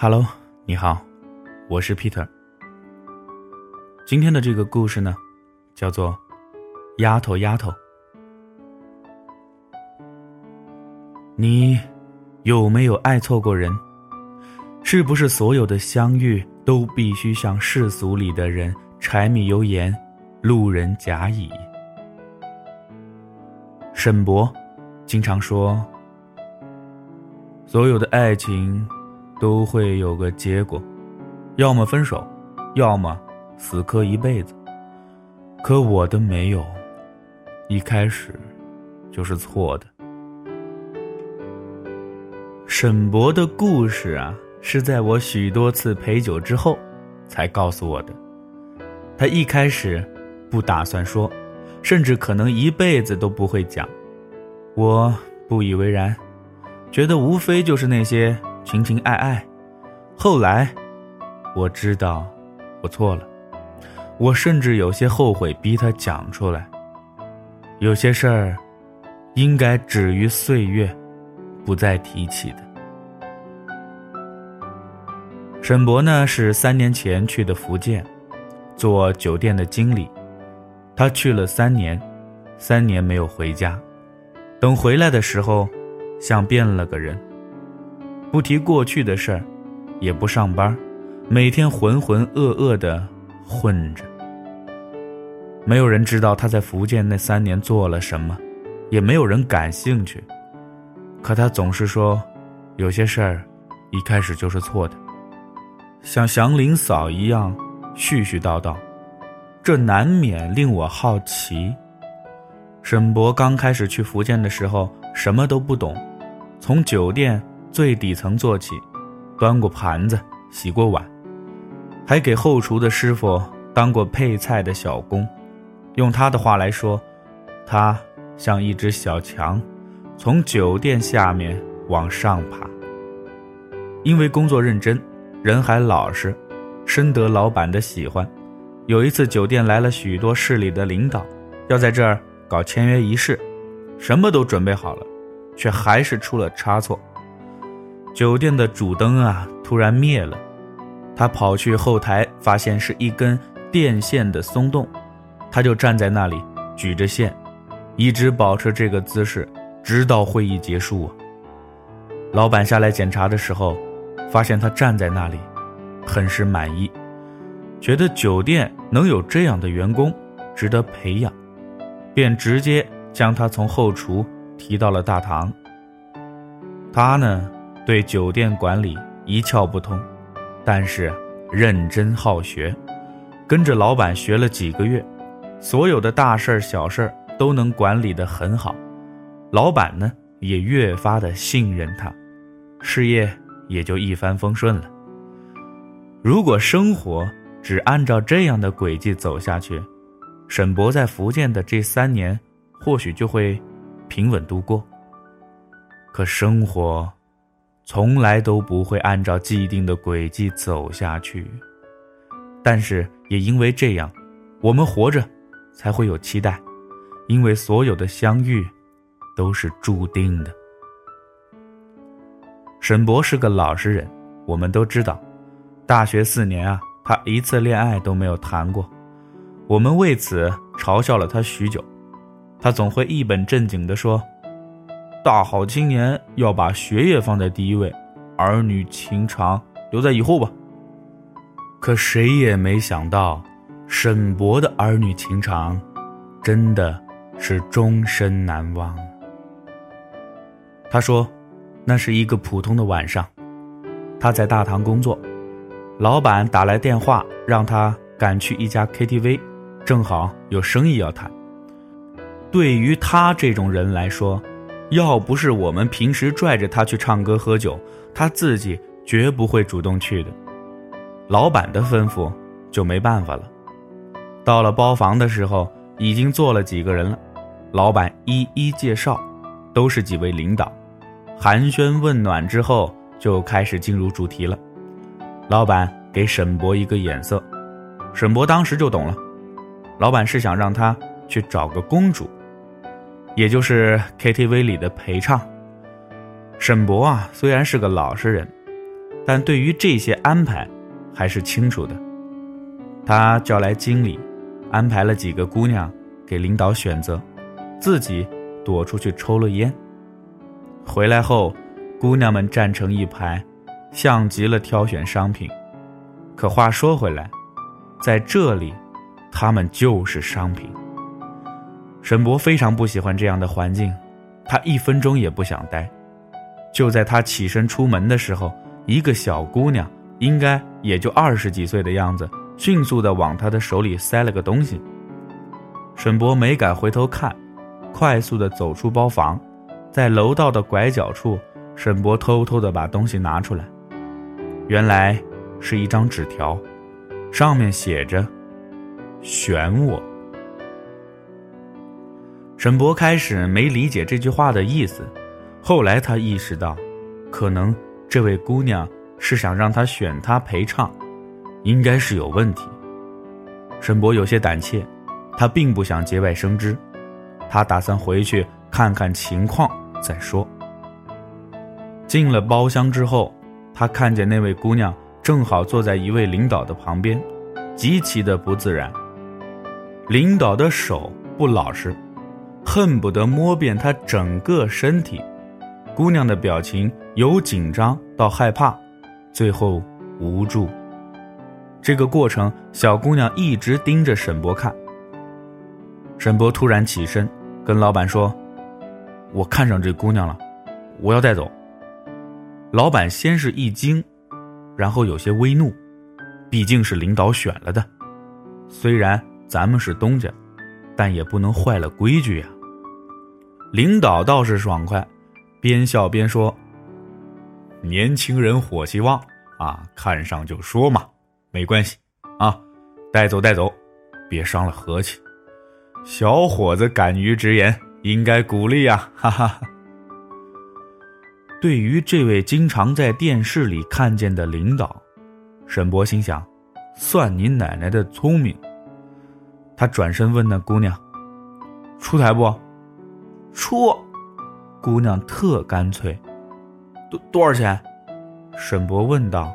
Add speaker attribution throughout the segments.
Speaker 1: Hello，你好，我是 Peter。今天的这个故事呢，叫做《丫头丫头》。你有没有爱错过人？是不是所有的相遇都必须像世俗里的人柴米油盐、路人甲乙？沈博经常说，所有的爱情。都会有个结果，要么分手，要么死磕一辈子。可我的没有，一开始就是错的。沈博的故事啊，是在我许多次陪酒之后，才告诉我的。他一开始不打算说，甚至可能一辈子都不会讲。我不以为然，觉得无非就是那些。情情爱爱，后来我知道我错了，我甚至有些后悔逼他讲出来。有些事儿应该止于岁月，不再提起的。沈博呢是三年前去的福建，做酒店的经理，他去了三年，三年没有回家，等回来的时候，像变了个人。不提过去的事儿，也不上班，每天浑浑噩噩的混着。没有人知道他在福建那三年做了什么，也没有人感兴趣。可他总是说，有些事儿一开始就是错的，像祥林嫂一样絮絮叨叨，这难免令我好奇。沈博刚开始去福建的时候，什么都不懂，从酒店。最底层做起，端过盘子，洗过碗，还给后厨的师傅当过配菜的小工。用他的话来说，他像一只小强，从酒店下面往上爬。因为工作认真，人还老实，深得老板的喜欢。有一次，酒店来了许多市里的领导，要在这儿搞签约仪式，什么都准备好了，却还是出了差错。酒店的主灯啊，突然灭了。他跑去后台，发现是一根电线的松动，他就站在那里举着线，一直保持这个姿势，直到会议结束。老板下来检查的时候，发现他站在那里，很是满意，觉得酒店能有这样的员工，值得培养，便直接将他从后厨提到了大堂。他呢？对酒店管理一窍不通，但是认真好学，跟着老板学了几个月，所有的大事儿、小事儿都能管理得很好，老板呢也越发的信任他，事业也就一帆风顺了。如果生活只按照这样的轨迹走下去，沈博在福建的这三年或许就会平稳度过。可生活。从来都不会按照既定的轨迹走下去，但是也因为这样，我们活着才会有期待，因为所有的相遇都是注定的。沈博是个老实人，我们都知道，大学四年啊，他一次恋爱都没有谈过，我们为此嘲笑了他许久，他总会一本正经地说。大好青年要把学业放在第一位，儿女情长留在以后吧。可谁也没想到，沈博的儿女情长，真的是终身难忘。他说，那是一个普通的晚上，他在大堂工作，老板打来电话让他赶去一家 KTV，正好有生意要谈。对于他这种人来说，要不是我们平时拽着他去唱歌喝酒，他自己绝不会主动去的。老板的吩咐就没办法了。到了包房的时候，已经坐了几个人了，老板一一介绍，都是几位领导，寒暄问暖之后，就开始进入主题了。老板给沈博一个眼色，沈博当时就懂了，老板是想让他去找个公主。也就是 KTV 里的陪唱。沈博啊，虽然是个老实人，但对于这些安排，还是清楚的。他叫来经理，安排了几个姑娘给领导选择，自己躲出去抽了烟。回来后，姑娘们站成一排，像极了挑选商品。可话说回来，在这里，她们就是商品。沈博非常不喜欢这样的环境，他一分钟也不想待。就在他起身出门的时候，一个小姑娘，应该也就二十几岁的样子。迅速的往他的手里塞了个东西。沈博没敢回头看，快速的走出包房，在楼道的拐角处，沈博偷偷的把东西拿出来。原来是一张纸条，上面写着：“选我。”沈博开始没理解这句话的意思，后来他意识到，可能这位姑娘是想让他选她陪唱。应该是有问题。沈博有些胆怯，他并不想节外生枝，他打算回去看看情况再说。进了包厢之后，他看见那位姑娘正好坐在一位领导的旁边，极其的不自然。领导的手不老实，恨不得摸遍她整个身体。姑娘的表情由紧张到害怕，最后无助。这个过程，小姑娘一直盯着沈博看。沈博突然起身，跟老板说：“我看上这姑娘了，我要带走。”老板先是一惊，然后有些微怒，毕竟是领导选了的，虽然咱们是东家，但也不能坏了规矩呀。领导倒是爽快，边笑边说：“年轻人火气旺啊，看上就说嘛。”没关系，啊，带走带走，别伤了和气。小伙子敢于直言，应该鼓励呀，哈哈。对于这位经常在电视里看见的领导，沈博心想：算你奶奶的聪明。他转身问那姑娘：“出台不？”“出。”姑娘特干脆。“多多少钱？”沈博问道。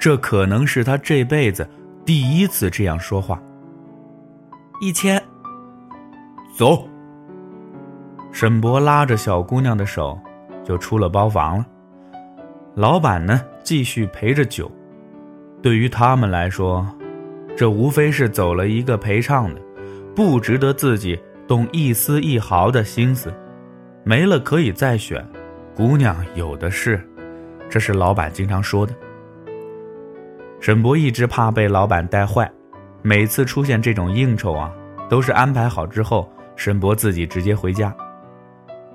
Speaker 1: 这可能是他这辈子第一次这样说话。一千，走。沈博拉着小姑娘的手，就出了包房了。老板呢，继续陪着酒。对于他们来说，这无非是走了一个陪唱的，不值得自己动一丝一毫的心思。没了可以再选，姑娘有的是，这是老板经常说的。沈博一直怕被老板带坏，每次出现这种应酬啊，都是安排好之后，沈博自己直接回家。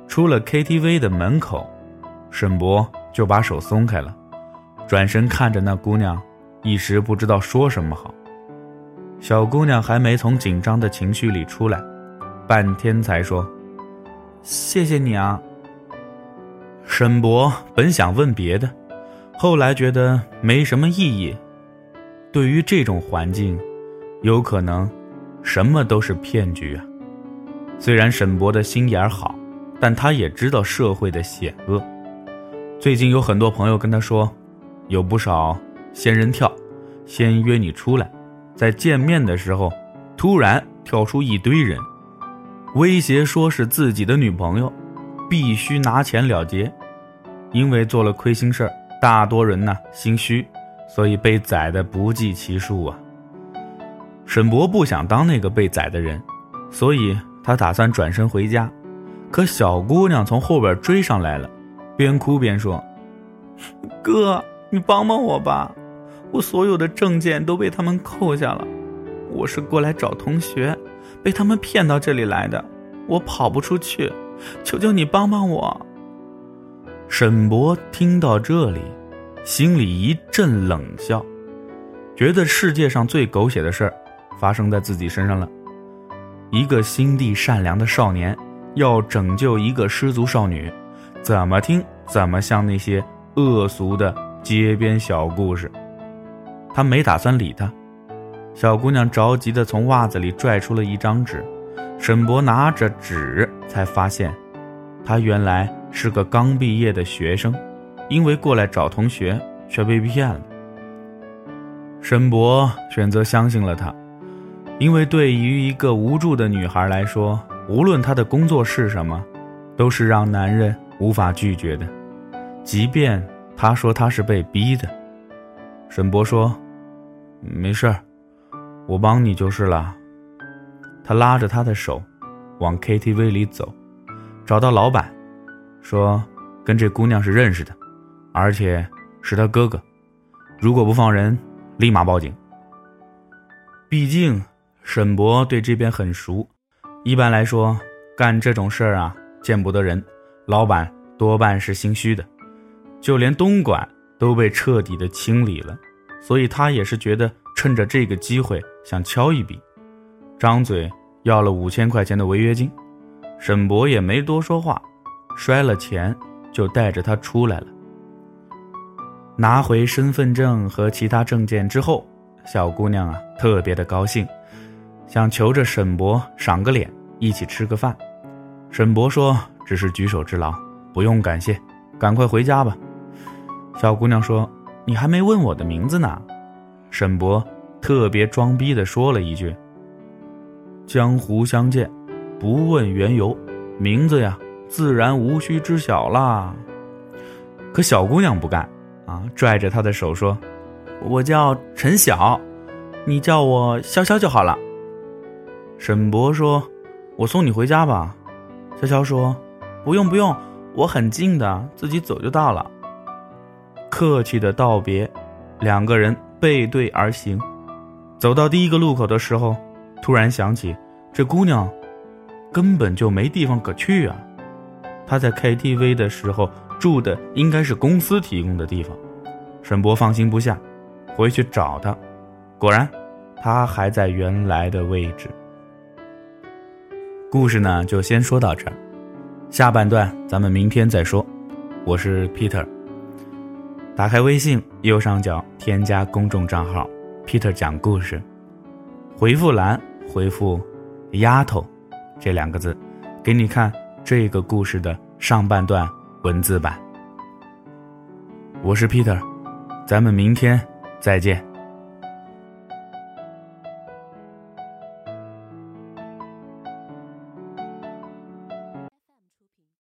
Speaker 1: 出了 KTV 的门口，沈博就把手松开了，转身看着那姑娘，一时不知道说什么好。小姑娘还没从紧张的情绪里出来，半天才说：“谢谢你啊。”沈博本想问别的，后来觉得没什么意义。对于这种环境，有可能什么都是骗局啊。虽然沈博的心眼好，但他也知道社会的险恶。最近有很多朋友跟他说，有不少仙人跳，先约你出来，在见面的时候，突然跳出一堆人，威胁说是自己的女朋友，必须拿钱了结。因为做了亏心事儿，大多人呢心虚。所以被宰的不计其数啊！沈博不想当那个被宰的人，所以他打算转身回家。可小姑娘从后边追上来了，边哭边说：“哥，你帮帮我吧！我所有的证件都被他们扣下了，我是过来找同学，被他们骗到这里来的，我跑不出去，求求你帮帮我！”沈博听到这里。心里一阵冷笑，觉得世界上最狗血的事儿发生在自己身上了。一个心地善良的少年要拯救一个失足少女，怎么听怎么像那些恶俗的街边小故事。他没打算理他。小姑娘着急的从袜子里拽出了一张纸，沈博拿着纸才发现，他原来是个刚毕业的学生。因为过来找同学，却被骗了。沈博选择相信了他，因为对于一个无助的女孩来说，无论她的工作是什么，都是让男人无法拒绝的，即便她说她是被逼的。沈博说：“没事儿，我帮你就是了。”他拉着她的手，往 KTV 里走，找到老板，说：“跟这姑娘是认识的，而且是他哥哥，如果不放人。”立马报警。毕竟沈博对这边很熟，一般来说干这种事儿啊，见不得人，老板多半是心虚的，就连东莞都被彻底的清理了，所以他也是觉得趁着这个机会想敲一笔，张嘴要了五千块钱的违约金，沈博也没多说话，摔了钱就带着他出来了。拿回身份证和其他证件之后，小姑娘啊特别的高兴，想求着沈博赏个脸，一起吃个饭。沈博说：“只是举手之劳，不用感谢，赶快回家吧。”小姑娘说：“你还没问我的名字呢。”沈博特别装逼的说了一句：“江湖相见，不问缘由，名字呀自然无需知晓啦。”可小姑娘不干。啊！拽着他的手说：“我叫陈晓，你叫我潇潇就好了。”沈博说：“我送你回家吧。”潇潇说：“不用不用，我很近的，自己走就到了。”客气的道别，两个人背对而行。走到第一个路口的时候，突然想起这姑娘根本就没地方可去啊！她在 KTV 的时候。住的应该是公司提供的地方，沈博放心不下，回去找她，果然，她还在原来的位置。故事呢，就先说到这儿，下半段咱们明天再说。我是 Peter，打开微信右上角添加公众账号 Peter 讲故事，回复栏回复“丫头”这两个字，给你看这个故事的上半段。文字版，我是 Peter，咱们明天再见。